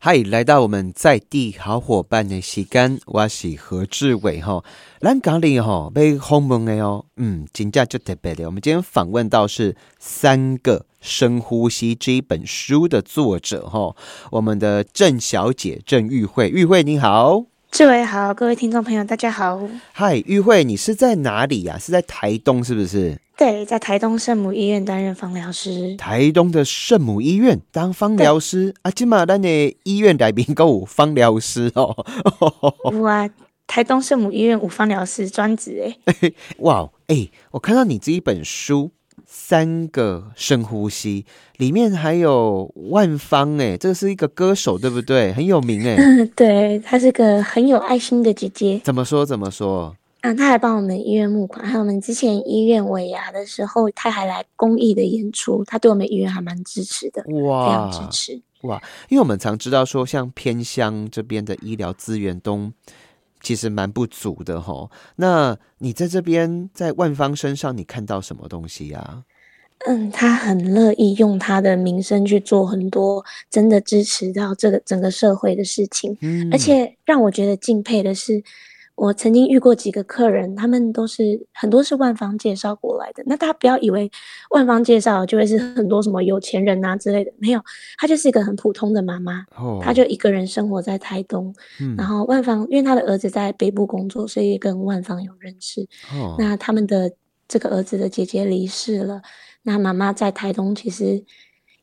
嗨，来到我们在地好伙伴的时间，我是何志伟哈。咱讲里哈被轰蒙的哦，嗯，真正就特别的。我们今天访问到是三个深呼吸这一本书的作者哈，我们的郑小姐郑玉慧，玉慧你好。志伟好，各位听众朋友大家好。嗨，玉慧，你是在哪里呀？是在台东是不是？对，在台东圣母医院担任芳疗师。台东的圣母医院当芳疗师啊，今嘛咱的医院来宾够芳疗师哦。哇，台东圣母医院五芳疗师专职哎。哇，哎，我看到你这一本书。三个深呼吸，里面还有万芳哎，这是一个歌手对不对？很有名哎。对，她是个很有爱心的姐姐。怎么说？怎么说？嗯，他还帮我们医院募款，还有我们之前医院尾牙的时候，他还来公益的演出。他对我们医院还蛮支持的，哇，非常支持哇。因为我们常知道说，像偏乡这边的医疗资源都。其实蛮不足的哈，那你在这边在万方身上，你看到什么东西呀？嗯，他很乐意用他的名声去做很多真的支持到这个整个社会的事情，嗯，而且让我觉得敬佩的是。我曾经遇过几个客人，他们都是很多是万方介绍过来的。那大家不要以为万方介绍就会是很多什么有钱人啊之类的，没有，她就是一个很普通的妈妈，她就一个人生活在台东。然后万方因为她的儿子在北部工作，所以跟万方有认识。那他们的这个儿子的姐姐离世了，那妈妈在台东其实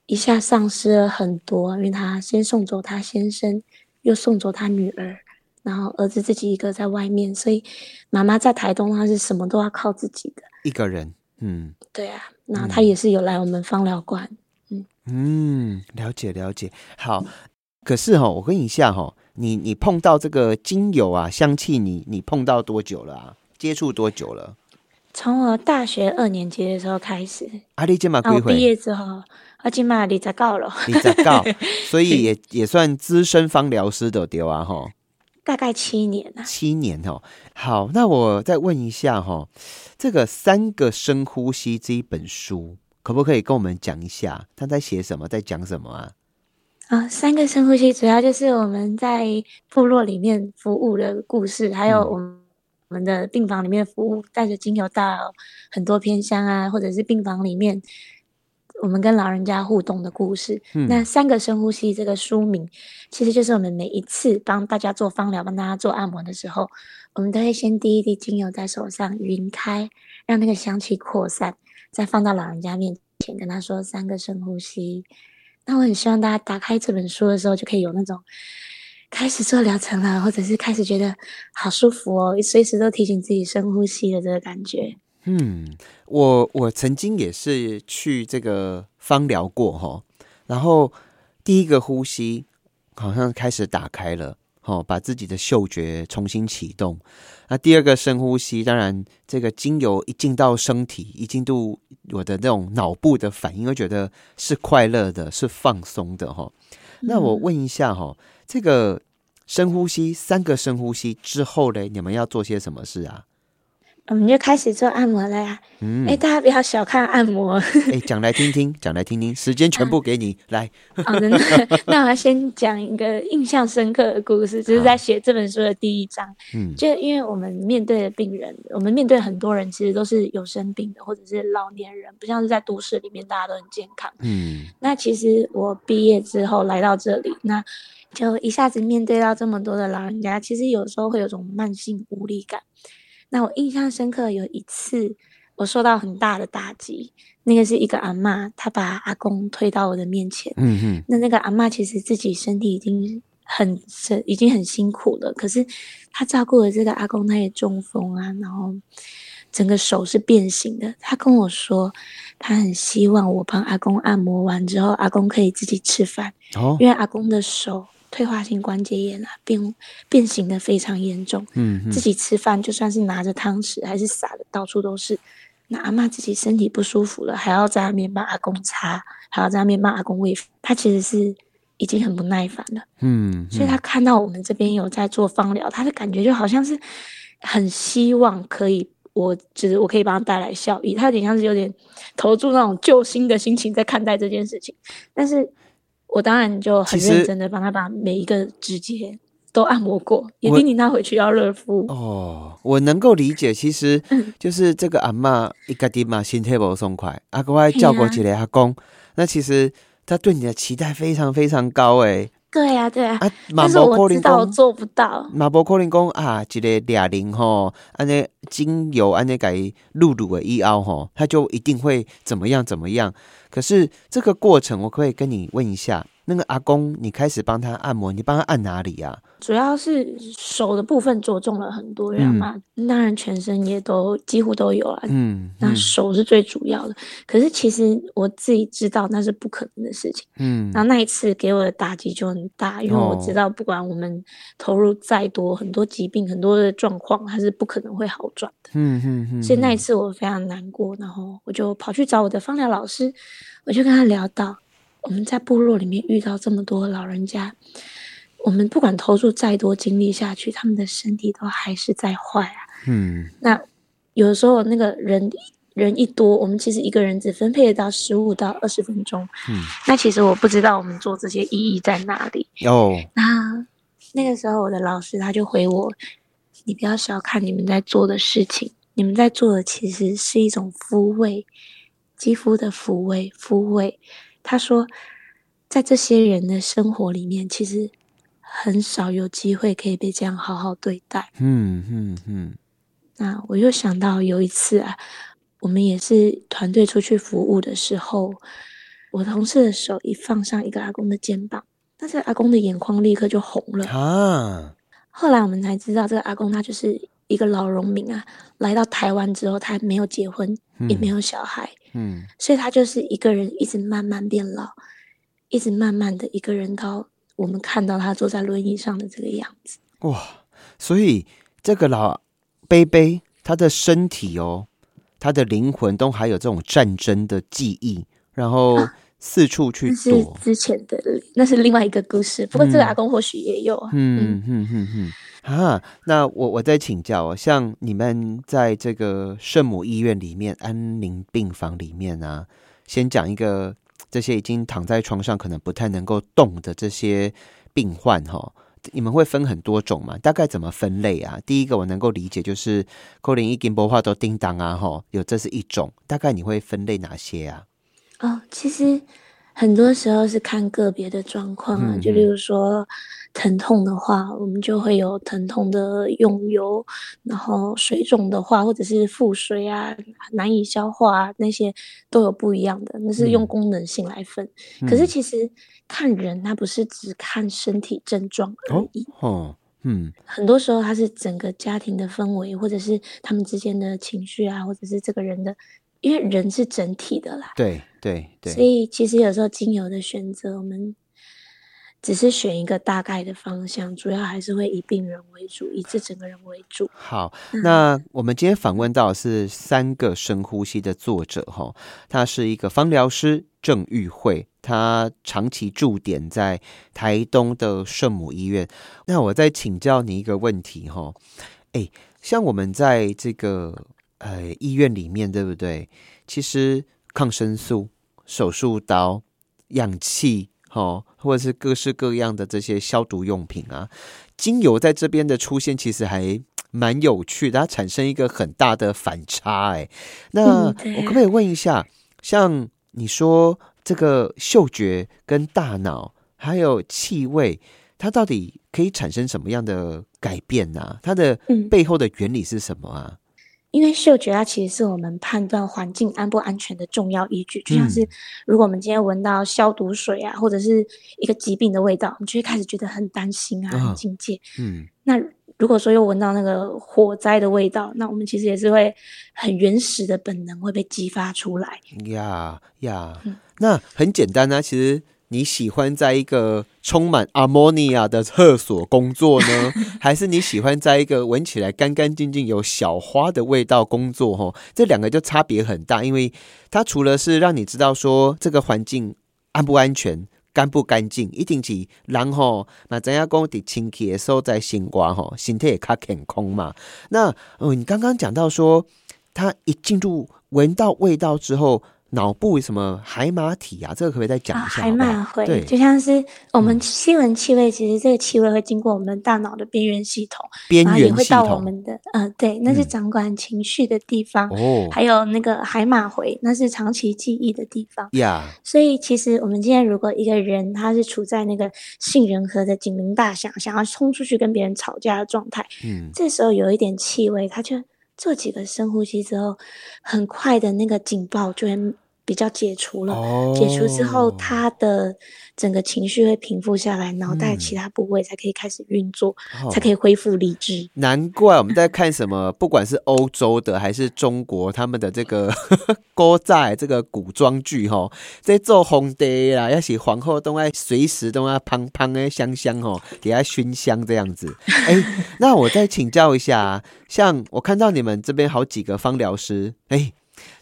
一下丧失了很多，因为她先送走她先生，又送走她女儿。然后儿子自己一个在外面，所以妈妈在台东，她是什么都要靠自己的一个人。嗯，对啊，那她也是有来我们芳疗馆。嗯嗯，了解了解。好，可是哈，我问一下哈，你你碰到这个精油啊香气，你你碰到多久了啊？接触多久了？从我大学二年级的时候开始。阿丽今嘛归回？毕业之后，阿金嘛你在告了？你在告，所以 也也算资深芳疗师的丢啊哈。大概七年啊，七年哦。好，那我再问一下哈，这个三个深呼吸这一本书，可不可以跟我们讲一下，他在写什么，在讲什么啊？啊，三个深呼吸主要就是我们在部落里面服务的故事，还有我们我们的病房里面服务，带着精油到很多偏乡啊，或者是病房里面。我们跟老人家互动的故事，那三个深呼吸这个书名，其实就是我们每一次帮大家做芳疗、帮大家做按摩的时候，我们都会先滴一滴精油在手上匀开，让那个香气扩散，再放到老人家面前，跟他说三个深呼吸。那我很希望大家打开这本书的时候，就可以有那种开始做疗程了，或者是开始觉得好舒服哦，随时都提醒自己深呼吸的这个感觉。嗯，我我曾经也是去这个芳疗过哈，然后第一个呼吸好像开始打开了，哦，把自己的嗅觉重新启动。那第二个深呼吸，当然这个精油一进到身体，一进入我的那种脑部的反应，会觉得是快乐的，是放松的哈。那我问一下哈，这个深呼吸三个深呼吸之后嘞，你们要做些什么事啊？我们就开始做按摩了呀！嗯哎，大家不要小看按摩。哎，讲来听听，讲来听听，时间全部给你来。好的，那我要先讲一个印象深刻的故事，就是在写这本书的第一章。嗯，就因为我们面对的病人，我们面对很多人，其实都是有生病的，或者是老年人，不像是在都市里面大家都很健康。嗯，那其实我毕业之后来到这里，那就一下子面对到这么多的老人家，其实有时候会有种慢性无力感。那我印象深刻有一次，我受到很大的打击。那个是一个阿妈，她把阿公推到我的面前。嗯哼。那那个阿妈其实自己身体已经很是已经很辛苦了，可是她照顾了这个阿公，他也中风啊，然后整个手是变形的。她跟我说，她很希望我帮阿公按摩完之后，阿公可以自己吃饭。哦。因为阿公的手。退化性关节炎啊，变变形的非常严重。嗯，自己吃饭就算是拿着汤匙，还是撒的到处都是。那阿妈自己身体不舒服了，还要在那边帮阿公擦，还要在那边帮阿公喂。他其实是已经很不耐烦了。嗯，所以他看到我们这边有在做方疗，他的感觉就好像是很希望可以，我就是我可以帮他带来效益。他有点像是有点投注那种救星的心情在看待这件事情，但是。我当然就很认真的帮他把每一个指节都按摩过，也叮咛他回去要热敷。哦，我能够理解，其实就是这个阿妈一个地嘛心态不松快，阿哥还叫过几个阿公，那其实他对你的期待非常非常高诶。对呀，对呀，但是我知道我做不到。马博可能讲啊，一个哑铃吼，安尼精油安尼改露露的一凹吼，他就一定会怎么样怎么样。可是这个过程，我可以跟你问一下。那个阿公，你开始帮他按摩，你帮他按哪里呀？主要是手的部分着重了很多，人嘛，当然全身也都几乎都有啊。嗯，那手是最主要的。可是其实我自己知道那是不可能的事情。嗯，然后那一次给我的打击就很大，因为我知道不管我们投入再多，很多疾病、很多的状况，它是不可能会好转的。嗯嗯嗯。所以那一次我非常难过，然后我就跑去找我的芳疗老师，我就跟他聊到。我们在部落里面遇到这么多老人家，我们不管投入再多精力下去，他们的身体都还是在坏啊。嗯，那有的时候那个人人一多，我们其实一个人只分配得到十五到二十分钟。嗯，那其实我不知道我们做这些意义在哪里。哦，那那个时候我的老师他就回我：“你不要小看你们在做的事情，你们在做的其实是一种抚慰，肌肤的抚慰，抚慰。”他说，在这些人的生活里面，其实很少有机会可以被这样好好对待。嗯嗯嗯。那我又想到有一次啊，我们也是团队出去服务的时候，我同事的手一放上一个阿公的肩膀，但是阿公的眼眶立刻就红了啊。后来我们才知道，这个阿公他就是一个老农民啊，来到台湾之后，他没有结婚，也没有小孩。嗯，所以他就是一个人一直慢慢变老，一直慢慢的一个人到我们看到他坐在轮椅上的这个样子。哇，所以这个老贝贝，他的身体哦，他的灵魂都还有这种战争的记忆，然后四处去躲。之前的那是另外一个故事，不过这个阿公或许也有。嗯嗯嗯嗯。啊，那我我再请教哦，像你们在这个圣母医院里面安宁病房里面啊，先讲一个这些已经躺在床上可能不太能够动的这些病患哈，你们会分很多种嘛？大概怎么分类啊？第一个我能够理解就是扣零一金波话都叮当啊哈，有这是一种，大概你会分类哪些啊？哦，其实。很多时候是看个别的状况啊，就例如说疼痛的话，我们就会有疼痛的用油；然后水肿的话，或者是腹水啊、难以消化啊，那些都有不一样的，那是用功能性来分。可是其实看人，他不是只看身体症状而已。哦，嗯，很多时候他是整个家庭的氛围，或者是他们之间的情绪啊，或者是这个人的。因为人是整体的啦，对对对，所以其实有时候精油的选择，我们只是选一个大概的方向，主要还是会以病人为主，以这整个人为主。好，那我们今天访问到是三个深呼吸的作者哈，他是一个芳疗师郑玉慧，他长期驻点在台东的圣母医院。那我再请教你一个问题哈，哎，像我们在这个。呃，医院里面对不对？其实抗生素、手术刀、氧气，哈，或者是各式各样的这些消毒用品啊，精油在这边的出现，其实还蛮有趣的，它产生一个很大的反差。哎，那我可不可以问一下，像你说这个嗅觉跟大脑还有气味，它到底可以产生什么样的改变呢？它的背后的原理是什么啊？因为嗅觉它其实是我们判断环境安不安全的重要依据，就像是如果我们今天闻到消毒水啊，或者是一个疾病的味道，我们就会开始觉得很担心啊，很警戒。嗯，那如果说又闻到那个火灾的味道，那我们其实也是会很原始的本能会被激发出来。呀呀，那很简单啊，其实。你喜欢在一个充满阿莫尼亚的厕所工作呢，还是你喜欢在一个闻起来干干净净、有小花的味道工作？哈，这两个就差别很大，因为它除了是让你知道说这个环境安不安全、干不干净，一定是然后那怎样讲的清气的时候在心瓜哈，心态也卡健空嘛。那哦，你刚刚讲到说，他一进入闻到味道之后。脑部什么海马体啊？这个可不可以再讲一下？海马回，对，就像是我们新闻气味，其实这个气味会经过我们大脑的边缘系统，边缘系统，到我们的，嗯，对，那是掌管情绪的地方。哦，还有那个海马回，那是长期记忆的地方。呀，所以其实我们今天如果一个人他是处在那个杏仁核的警铃大响，想要冲出去跟别人吵架的状态，嗯，这时候有一点气味，他就。做几个深呼吸之后，很快的那个警报就会比较解除了。解除之后，他的整个情绪会平复下来，脑袋其他部位才可以开始运作，才可以恢复理智。难怪我们在看什么，不管是欧洲的还是中国，他们的这个 歌仔这个古装剧哈，在做皇帝啦，要写皇后都爱随时都要胖胖的香香哦，给他熏香这样子。哎，那我再请教一下，像我看到你们这边好几个芳疗师，哎。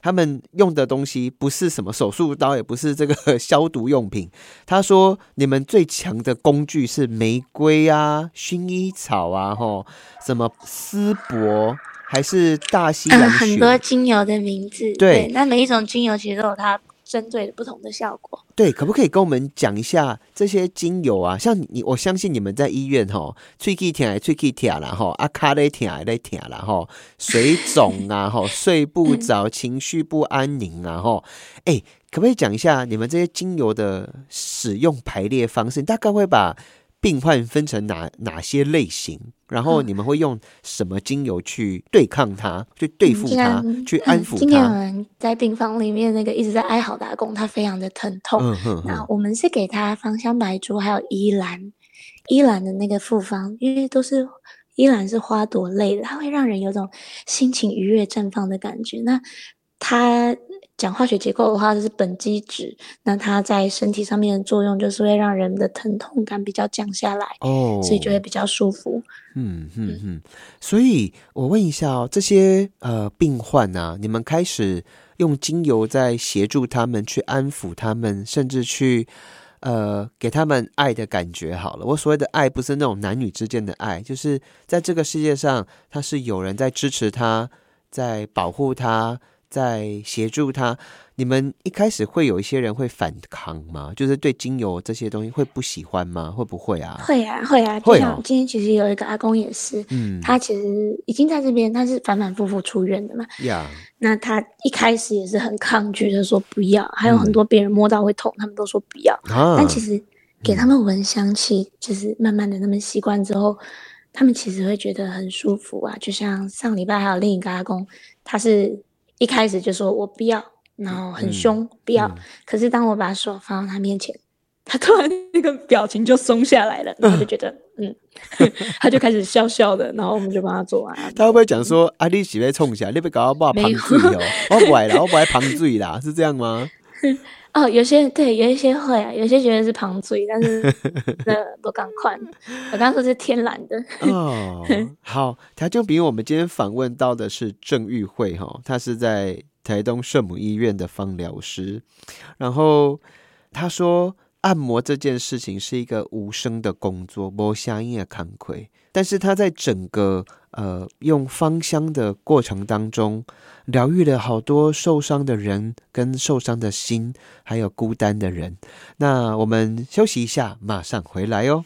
他们用的东西不是什么手术刀，也不是这个 消毒用品。他说：“你们最强的工具是玫瑰啊、薰衣草啊，吼，什么丝柏，还是大西洋很多精油的名字。对，那每一种精油其实都有它。”针对不同的效果，对，可不可以跟我们讲一下这些精油啊？像你，我相信你们在医院哈，吹气疼，吹气疼啦吼，阿卡勒疼，勒疼啦吼，水肿啊吼，睡不着，情绪不安宁啊吼，哎，可不可以讲一下你们这些精油的使用排列方式？大概会把。病患分成哪哪些类型？然后你们会用什么精油去对抗它，去对付它，去安抚它？今天有人在病房里面，那个一直在哀嚎的阿公，他非常的疼痛。那我们是给他芳香白珠，还有依兰，依兰的那个复方，因为都是依兰是花朵类的，它会让人有种心情愉悦、绽放的感觉。那它。讲化学结构的话，就是苯基酯。那它在身体上面的作用，就是会让人的疼痛感比较降下来哦，所以就会比较舒服。嗯嗯嗯。所以我问一下哦，这些呃病患啊，你们开始用精油在协助他们去安抚他们，甚至去呃给他们爱的感觉。好了，我所谓的爱，不是那种男女之间的爱，就是在这个世界上，他是有人在支持他，在保护他。在协助他，你们一开始会有一些人会反抗吗？就是对精油这些东西会不喜欢吗？会不会啊？会啊，会啊。就像今天其实有一个阿公也是，嗯，他其实已经在这边，他是反反复复出院的嘛。呀，那他一开始也是很抗拒的，说不要。还有很多别人摸到会痛，他们都说不要。但其实给他们闻香气，就是慢慢的他们习惯之后，他们其实会觉得很舒服啊。就像上礼拜还有另一个阿公，他是。一开始就说我不要，然后很凶不要。可是当我把手放到他面前，他突然那个表情就松下来了，然后就觉得 嗯，他就开始笑笑的，然后我们就帮他做完。他会不会讲说啊，你喜欢冲起来，你别搞我把旁醉哦，我不爱啦，我不爱旁醉啦，是这样吗？哦，有些对，有一些会啊，有些觉得是旁醉，但是 那不敢快。我刚刚说是天然的哦。好，他就比我们今天访问到的是郑玉慧哈，她是在台东圣母医院的芳疗师，然后他说按摩这件事情是一个无声的工作，无声音的惭愧，但是他在整个。呃，用芳香的过程当中，疗愈了好多受伤的人，跟受伤的心，还有孤单的人。那我们休息一下，马上回来哦。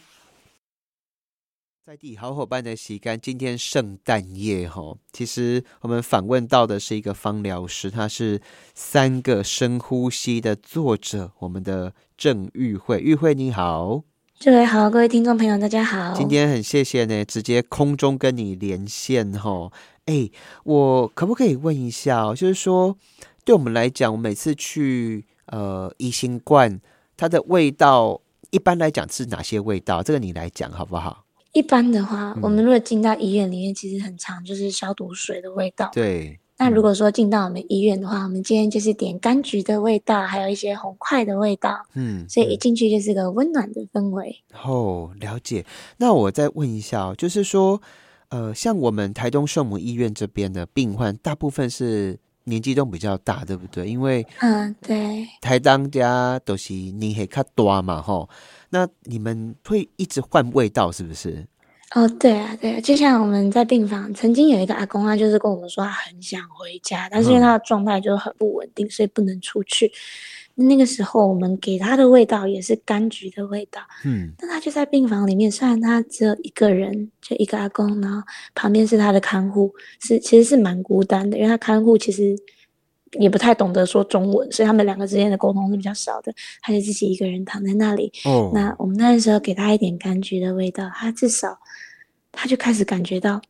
在地好伙伴的洗干，今天圣诞夜哈，其实我们访问到的是一个芳疗师，他是三个深呼吸的作者，我们的郑玉慧，玉慧你好。各位好，各位听众朋友，大家好。今天很谢谢呢，直接空中跟你连线哈。哎，我可不可以问一下，哦就是说，对我们来讲，我每次去呃一星罐，它的味道一般来讲是哪些味道？这个你来讲好不好？一般的话，我们如果进到医院里面，其实很常就是消毒水的味道。对。那如果说进到我们医院的话，我们今天就是点柑橘的味道，还有一些红块的味道，嗯，所以一进去就是个温暖的氛围。哦，了解。那我再问一下，就是说，呃，像我们台东圣母医院这边的病患，大部分是年纪都比较大，对不对？因为，嗯，对，台当家都是年纪较多嘛，吼。那你们会一直换味道，是不是？哦，对啊，对啊，就像我们在病房曾经有一个阿公，他就是跟我们说他很想回家，但是因为他的状态就很不稳定，所以不能出去。那个时候我们给他的味道也是柑橘的味道，嗯，但他就在病房里面，虽然他只有一个人，就一个阿公，然后旁边是他的看护，是其实是蛮孤单的，因为他看护其实也不太懂得说中文，所以他们两个之间的沟通是比较少的，他就自己一个人躺在那里。哦，那我们那时候给他一点柑橘的味道，他至少。他就开始感觉到，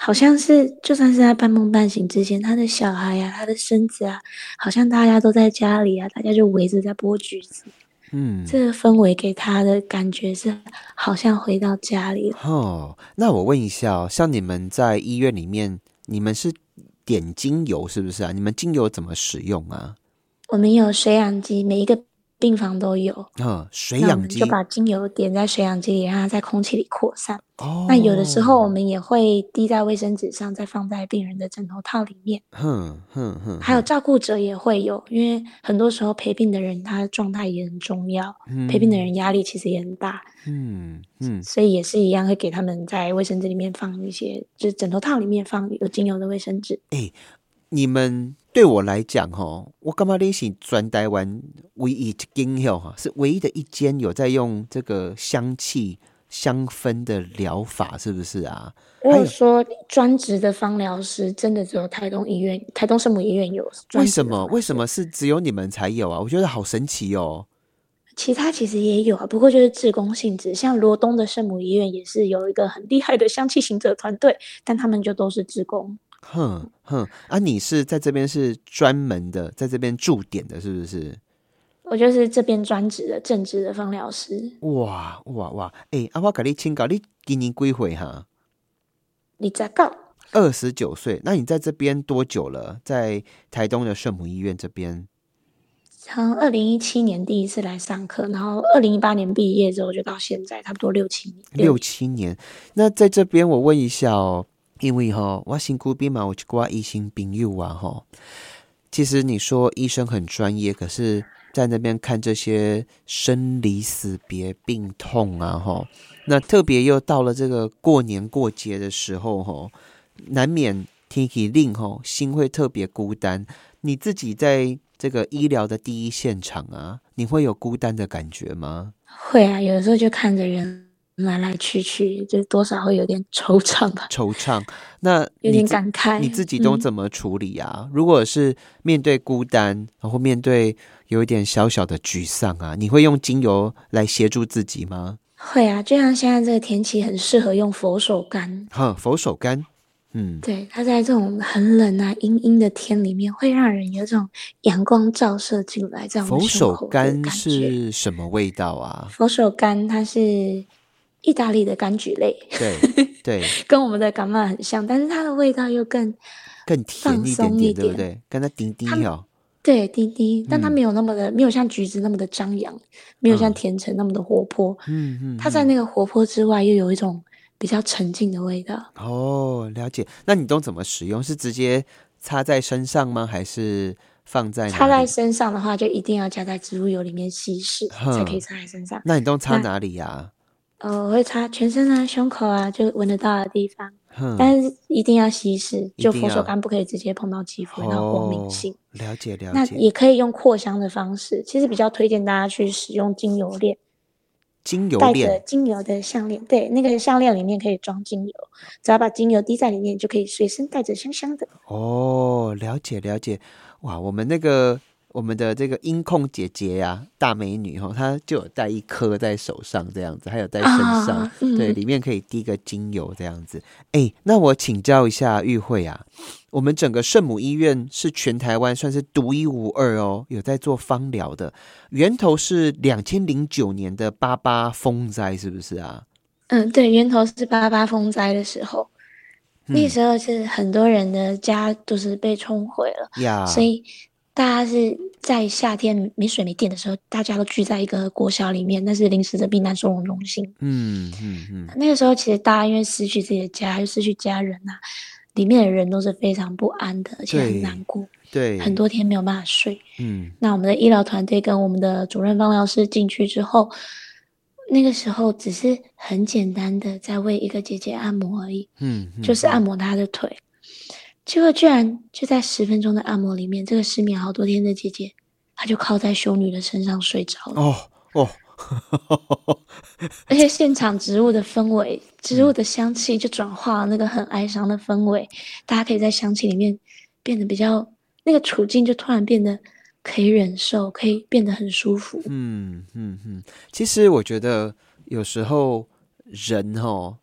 好像是就算是在半梦半醒之间，他的小孩呀，他的孙子啊，好像大家都在家里啊，大家就围着在剥橘子。嗯，这个氛围给他的感觉是好像回到家里了。哦，那我问一下，像你们在医院里面，你们是点精油是不是啊？你们精油怎么使用啊？我们有水养机，每一个。病房都有，嗯，水氧机就把精油点在水氧机里，让它在空气里扩散。哦，那有的时候我们也会滴在卫生纸上，再放在病人的枕头套里面。哼哼哼，还有照顾者也会有，因为很多时候陪病的人他的状态也很重要，陪病的人压力其实也很大。嗯嗯，所以也是一样，会给他们在卫生纸里面放一些，就是枕头套里面放有精油的卫生纸。哎，你们。对我来讲，哈，我干嘛联系专台湾唯一一间哈，是唯一的一间有在用这个香气香氛的疗法，是不是啊？我有说专职的芳疗师，真的只有台东医院、台东圣母医院有。为什么？为什么是只有你们才有啊？我觉得好神奇哦。其他其实也有啊，不过就是自工性质。像罗东的圣母医院也是有一个很厉害的香气行者团队，但他们就都是自工。哼哼，啊，你是在这边是专门的，在这边驻点的，是不是？我就是这边专职的正职的芳疗师。哇哇哇！哎，阿花给你请教，你今年几岁哈？你在告二十九岁？那你在这边多久了？在台东的圣母医院这边？从二零一七年第一次来上课，然后二零一八年毕业之后就到现在，差不多六七年。六七年。那在这边，我问一下哦。因为哈，我辛苦兵嘛，我去挂医生朋友啊哈。其实你说医生很专业，可是在那边看这些生离死别、病痛啊哈，那特别又到了这个过年过节的时候哈，难免天气令哈，心会特别孤单。你自己在这个医疗的第一现场啊，你会有孤单的感觉吗？会啊，有时候就看着人。来来去去，就多少会有点 惆怅吧。惆怅，那 有点感慨。你自己都怎么处理啊？如果是面对孤单，然后面对有一点小小的沮丧啊，你会用精油来协助自己吗？会啊，就像现在这个天气，很适合用佛手柑。哈，佛手柑，嗯，对，它在这种很冷啊、阴阴的天里面，会让人有这种阳光照射进来。这样佛手柑是什么味道啊？佛手柑它是。意大利的柑橘类，对对，跟我们的感冒很像，但是它的味道又更更甜一点点，对不对？跟它滴滴哦，对滴滴，但它没有那么的，没有像橘子那么的张扬，没有像甜橙那么的活泼，嗯嗯，它在那个活泼之外，又有一种比较沉静的味道。哦，了解。那你都怎么使用？是直接擦在身上吗？还是放在擦在身上的话，就一定要加在植物油里面稀释，才可以擦在身上。那你都擦哪里呀？呃，我会擦全身啊，胸口啊，就闻得到的地方，但是一定要稀释，就佛手柑不可以直接碰到肌肤，然后过敏性。了解了解。那也可以用扩香的方式，其实比较推荐大家去使用精油链。精油链。带着精油的项链，对，那个项链里面可以装精油，只要把精油滴在里面，就可以随身带着香香的。哦，了解了解。哇，我们那个。我们的这个音控姐姐呀，大美女哈，她就有带一颗在手上这样子，还有在身上，对，里面可以滴个精油这样子。哎，那我请教一下玉慧啊，我们整个圣母医院是全台湾算是独一无二哦，有在做芳疗的，源头是两千零九年的八八风灾，是不是啊？嗯，对，源头是八八风灾的时候，那时候是很多人的家都是被冲毁了呀，所以。大家是在夏天没水没电的时候，大家都聚在一个国小里面，那是临时的避难收容中心。嗯嗯嗯。那个时候，其实大家因为失去自己的家，又失去家人呐，里面的人都是非常不安的，而且很难过。对。很多天没有办法睡。嗯。那我们的医疗团队跟我们的主任方疗师进去之后，那个时候只是很简单的在为一个姐姐按摩而已，嗯，就是按摩她的腿。结果居然就在十分钟的按摩里面，这个失眠好多天的姐姐，她就靠在修女的身上睡着了。哦哦，而且现场植物的氛围、植物的香气就转化了那个很哀伤的氛围，大家可以在香气里面变得比较那个处境就突然变得可以忍受，可以变得很舒服。嗯嗯嗯，其实我觉得有时候人哦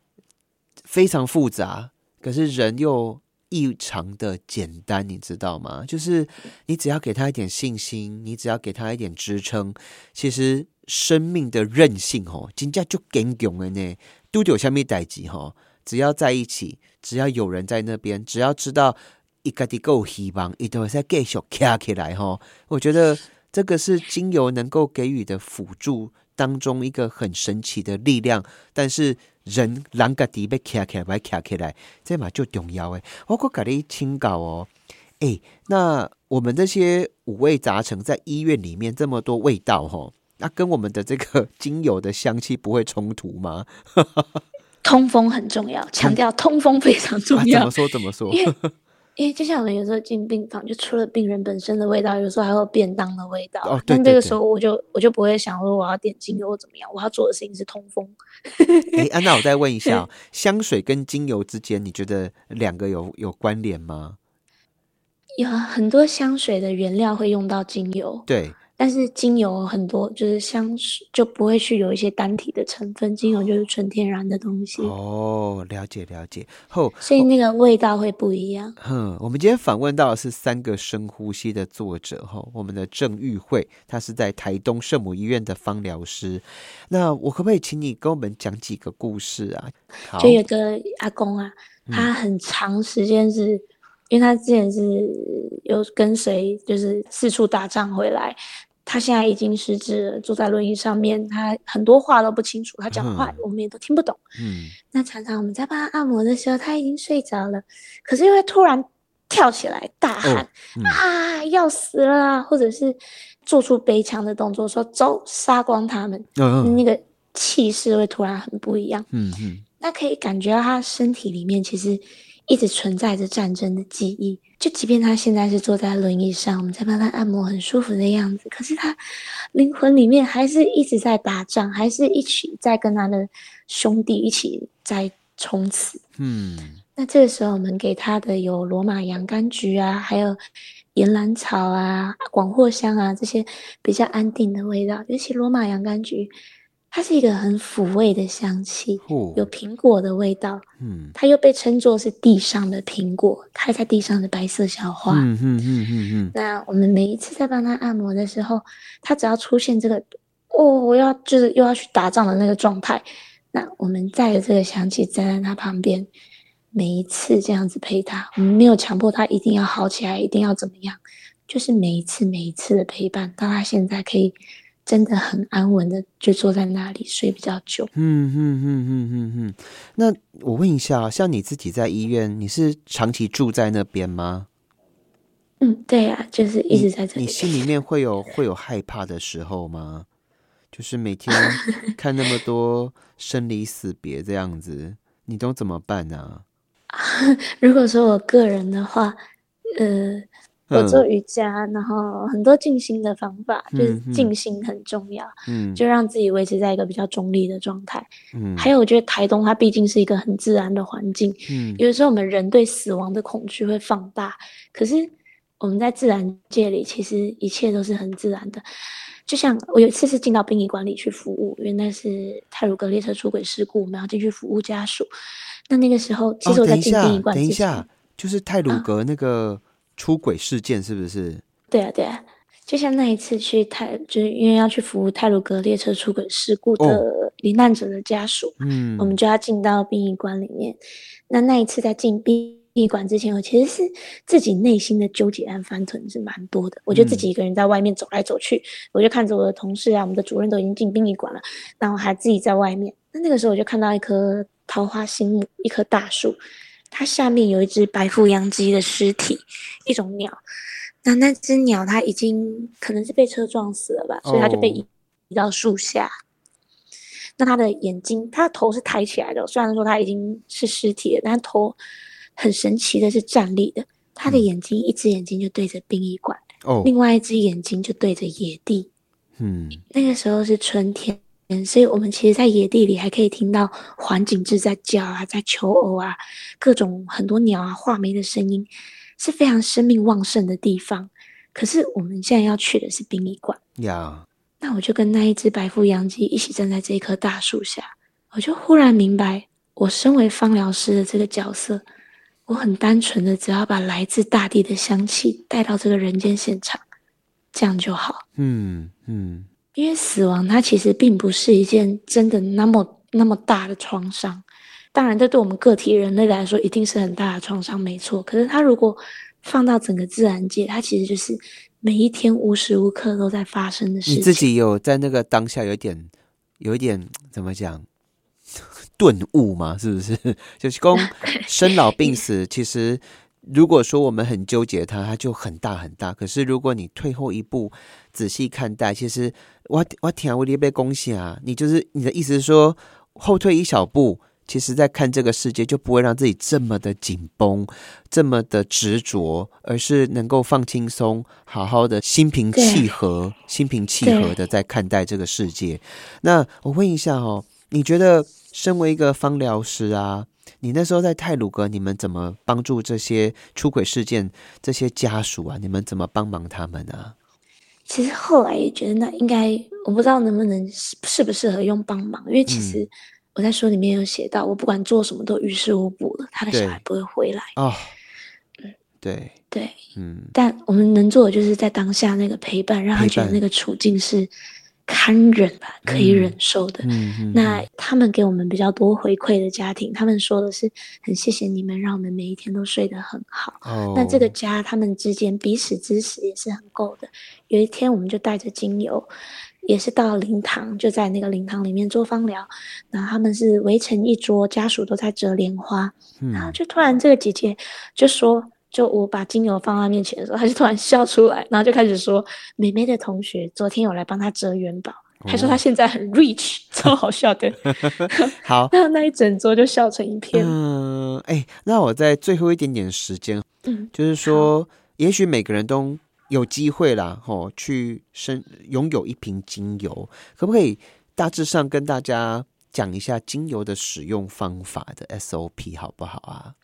非常复杂，可是人又。异常的简单，你知道吗？就是你只要给他一点信心，你只要给他一点支撑，其实生命的韧性哦，真正就更强了呢。都有下面代际哈，只要在一起，只要有人在那边，只要知道一个的够希望，一定会再继续卡起来哈。我觉得这个是精油能够给予的辅助当中一个很神奇的力量，但是。人人家底被卡起来，把卡起来，这嘛就重要诶。我可给你请教哦，诶，那我们这些五味杂陈在医院里面这么多味道吼，那跟我们的这个精油的香气不会冲突吗？通风很重要，强调通风非常重要。怎么说？怎么说？因 为就像我们有时候进病房，就除了病人本身的味道，有时候还有便当的味道。哦，对但这个时候我就我就不会想说我要点精油或怎么样，我要做的事情是通风。哎，安娜，我再问一下，香水跟精油之间，你觉得两个有有关联吗？有很多香水的原料会用到精油。对。但是精油很多，就是香水就不会去有一些单体的成分，精油就是纯天然的东西。哦，了解了解。后，所以那个味道会不一样。哼，我们今天访问到的是三个深呼吸的作者，哈，我们的郑玉慧，她是在台东圣母医院的芳疗师。那我可不可以请你跟我们讲几个故事啊？就有个阿公啊，他很长时间是，因为他之前是。有跟谁就是四处打仗回来，他现在已经失智了，坐在轮椅上面，他很多话都不清楚，他讲话我们也都听不懂。嗯，那常常我们在帮他按摩的时候，他已经睡着了，可是因为突然跳起来大喊啊要死了，或者是做出悲强的动作，说走杀光他们，那个气势会突然很不一样。嗯嗯，那可以感觉到他身体里面其实。一直存在着战争的记忆，就即便他现在是坐在轮椅上，我们在帮他按摩，很舒服的样子，可是他灵魂里面还是一直在打仗，还是一起在跟他的兄弟一起在冲刺。嗯，那这个时候我们给他的有罗马洋甘菊啊，还有岩兰草啊、广藿香啊这些比较安定的味道，尤其罗马洋甘菊。它是一个很抚慰的香气，有苹果的味道。嗯，它又被称作是地上的苹果，开在地上的白色小花。嗯嗯嗯嗯嗯。那我们每一次在帮他按摩的时候，他只要出现这个，哦，我要就是又要去打仗的那个状态，那我们带着这个香气站在他旁边，每一次这样子陪他，我们没有强迫他一定要好起来，一定要怎么样，就是每一次每一次的陪伴，到他现在可以。真的很安稳的，就坐在那里睡比较久。嗯嗯嗯嗯嗯嗯。那我问一下，像你自己在医院，你是长期住在那边吗？嗯，对呀，就是一直在这里。你心里面会有会有害怕的时候吗？就是每天 看那么多生离死别这样子，你都怎么办呢？如果说我个人的话，呃。我做瑜伽，然后很多静心的方法，就是静心很重要，嗯，就让自己维持在一个比较中立的状态。嗯，还有我觉得台东它毕竟是一个很自然的环境，嗯，有的时候我们人对死亡的恐惧会放大，可是我们在自然界里，其实一切都是很自然的。就像我有一次是进到殡仪馆里去服务，因为那是泰鲁格列车出轨事故，我们要进去服务家属。那那个时候，其实我在进殡仪馆，等一下，就是泰鲁格那个。出轨事件是不是？对啊，对啊，就像那一次去泰，就是因为要去服务泰鲁格列车出轨事故的罹难者的家属，嗯，我们就要进到殡仪馆里面。那那一次在进殡仪馆之前，我其实是自己内心的纠结和翻腾是蛮多的。我就自己一个人在外面走来走去，我就看着我的同事啊，我们的主任都已经进殡仪馆了，然后还自己在外面。那那个时候我就看到一棵桃花心木，一棵大树。它下面有一只白腹秧鸡的尸体，一种鸟。那那只鸟它已经可能是被车撞死了吧，所以它就被移移到树下。那它的眼睛，它的头是抬起来的，虽然说它已经是尸体了，但头很神奇的是站立的。它的眼睛，一只眼睛就对着殡仪馆，哦，另外一只眼睛就对着野地。嗯，那个时候是春天，所以我们其实，在野地里还可以听到环境质在叫啊，在求偶啊，各种很多鸟啊、画眉的声音，是非常生命旺盛的地方。可是我们现在要去的是殡仪馆呀。那我就跟那一只白腹羊鸡一起站在这棵大树下，我就忽然明白，我身为芳疗师的这个角色，我很单纯的，只要把来自大地的香气带到这个人间现场，这样就好。嗯嗯，因为死亡它其实并不是一件真的那么那么大的创伤，当然这对我们个体人类来说一定是很大的创伤，没错。可是它如果放到整个自然界，它其实就是每一天无时无刻都在发生的事情。你自己有在那个当下有一点，有一点怎么讲 顿悟吗？是不是？就是公 生老病死，其实如果说我们很纠结它，它就很大很大。可是如果你退后一步，仔细看待，其实我我天，我你被恭喜啊！你就是你的意思是说后退一小步。其实，在看这个世界，就不会让自己这么的紧绷，这么的执着，而是能够放轻松，好好的心平气和，心平气和的在看待这个世界。那我问一下哦，你觉得身为一个芳疗师啊，你那时候在泰鲁格，你们怎么帮助这些出轨事件这些家属啊？你们怎么帮忙他们呢？其实后来也觉得，那应该我不知道能不能适不适合用帮忙，因为其实。我在书里面有写到，我不管做什么都于事无补了，他的小孩不会回来啊。嗯，对对，嗯，但我们能做的就是在当下那个陪伴，让他觉得那个处境是堪忍吧，可以忍受的。嗯那他们给我们比较多回馈的家庭，他们说的是很谢谢你们，让我们每一天都睡得很好。哦。那这个家，他们之间彼此支持也是很够的。有一天，我们就带着精油。也是到灵堂，就在那个灵堂里面做芳疗，然后他们是围成一桌，家属都在折莲花，然后就突然这个姐姐就说，就我把精油放在面前的时候，他就突然笑出来，然后就开始说，美美的同学昨天有来帮她折元宝，还说她现在很 rich，超好笑的。好，那那一整桌就笑成一片。嗯，哎，那我在最后一点点时间，嗯，就是说，也许每个人都。有机会啦，吼，去生拥有一瓶精油，可不可以大致上跟大家讲一下精油的使用方法的 SOP 好不好啊？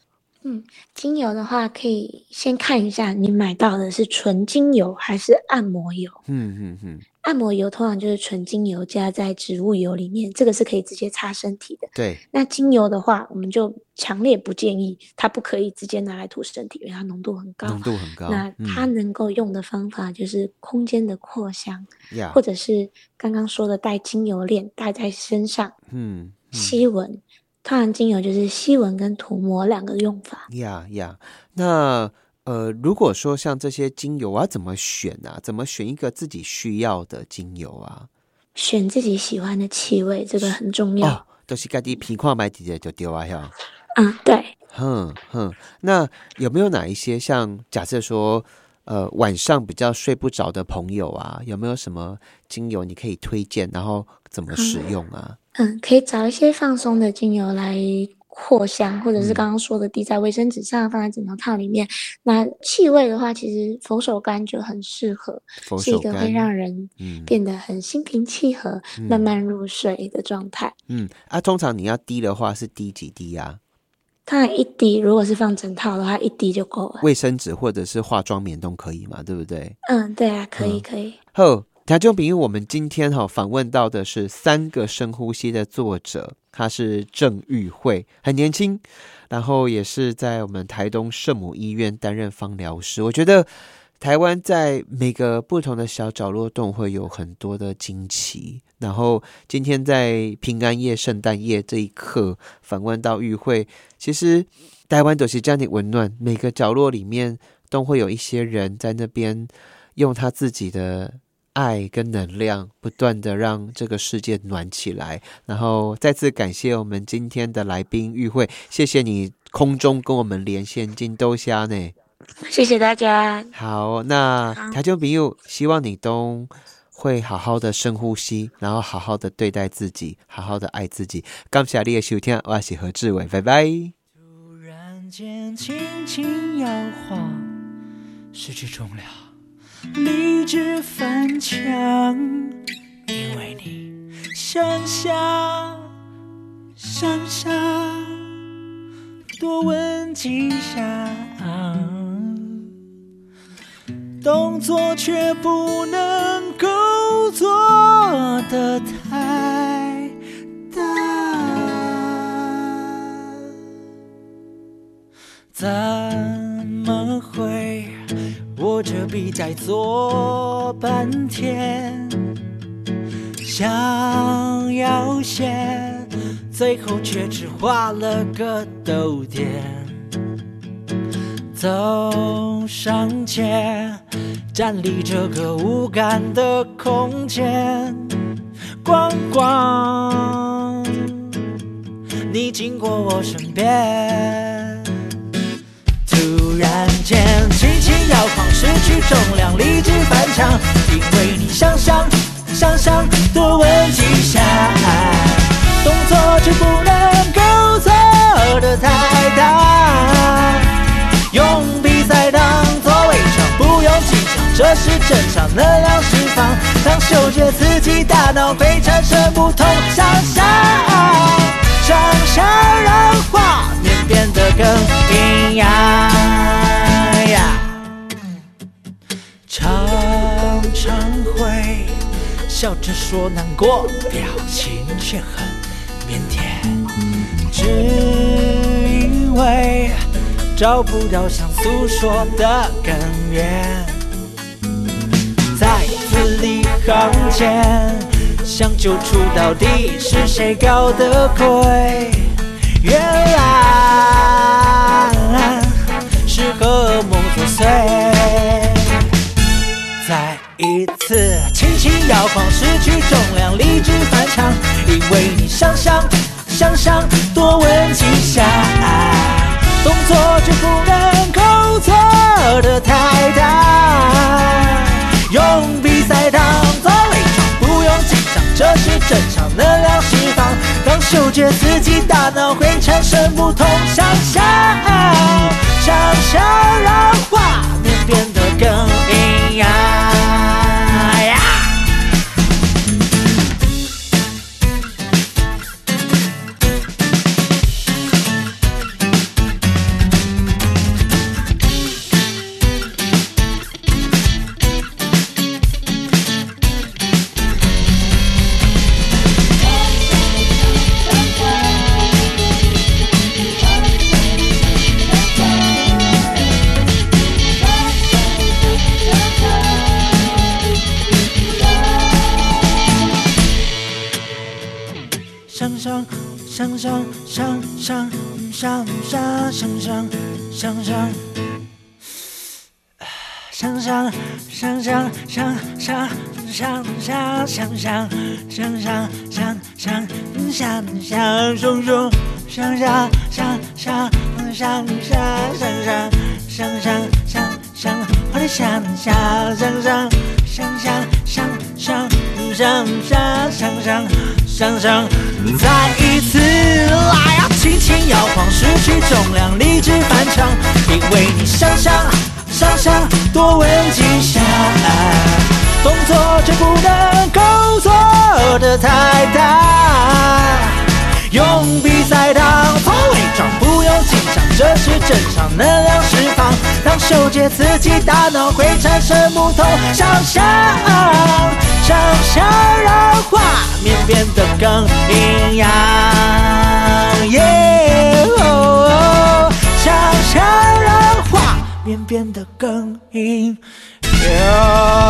嗯，精油的话，可以先看一下你买到的是纯精油还是按摩油。嗯嗯嗯。按摩油通常就是纯精油加在植物油里面，这个是可以直接擦身体的。对。那精油的话，我们就强烈不建议，它不可以直接拿来涂身体，因为它浓度很高。浓度很高。那它能够用的方法就是空间的扩香，或者是刚刚说的带精油链戴在身上。嗯。吸闻，通常精油就是吸闻跟涂抹两个用法。呀呀，那。呃，如果说像这些精油我要，怎么选啊？怎么选一个自己需要的精油啊？选自己喜欢的气味，这个很重要。都是家己皮矿买直接就丢啊，要。嗯，对。哼哼，那有没有哪一些像假设说，呃，晚上比较睡不着的朋友啊，有没有什么精油你可以推荐？然后怎么使用啊？嗯，可以找一些放松的精油来。扩香，或者是刚刚说的滴在卫生纸上，放在枕头套里面。那气味的话，其实佛手柑就很适合，是一个会让人变得很心平气和、慢慢入睡的状态。嗯，啊，通常你要滴的话是滴几滴啊？它一滴，如果是放枕套的话，一滴就够了。卫生纸或者是化妆棉都可以嘛，对不对？嗯，对啊，可以，可以。好，听众朋友，我们今天哈访问到的是三个深呼吸的作者。他是郑玉慧，很年轻，然后也是在我们台东圣母医院担任方疗师。我觉得台湾在每个不同的小角落都会有很多的惊奇。然后今天在平安夜、圣诞夜这一刻访问到玉慧，其实台湾都是这样的温暖，每个角落里面都会有一些人在那边用他自己的。爱跟能量不断的让这个世界暖起来，然后再次感谢我们今天的来宾玉慧，谢谢你空中跟我们连线金豆虾呢，谢谢大家。好，那台中朋友希望你都会好好的深呼吸，然后好好的对待自己，好好的爱自己。感谢你的收听，我是何志伟，拜拜。突然间轻轻摇晃，失去重量，理智翻墙，因为你想想想想，多问几下。动作却不能够做得太大，怎在做半天？想要写，最后却只画了个逗点。走上前，站立这个无感的空间，逛逛你经过我身边，突然间失去重量，理智翻墙，因为你想想想想多问几下，动作却不能够做的太大。用比赛当作伪装，不用紧张，这是正常能量释放。当嗅觉刺激大脑，会产生不同想象，想象让画面变得更营养。笑着说难过，表情却很腼腆，只因为。找不到想诉说的根源，在字里行间想揪出到底是谁搞的鬼，原来是噩梦作祟。再一次轻摇晃，失去重量，理智反常，因为你想想想想，多问几下。动作却不能够做的太大，用比赛当做伪装，不用紧张，这是正常能量释放。当嗅觉刺激大脑，会产生不同想象，想象让画面变得更营养。想想想想想想想想想想想想想想想想熊熊，想想想想想想想想想想想想，我的想想想想想想想想想想想想。想想，再一次来啊！轻轻摇晃，失去重量，理智翻墙。因为你想想，想想，多问几下，动作却不能够做的太大。用比赛当作伪装，不用紧张，这是正常能量释放。当嗅觉刺激大脑，会产生不同想象。想象让画面变得更营养，想象让变得更硬了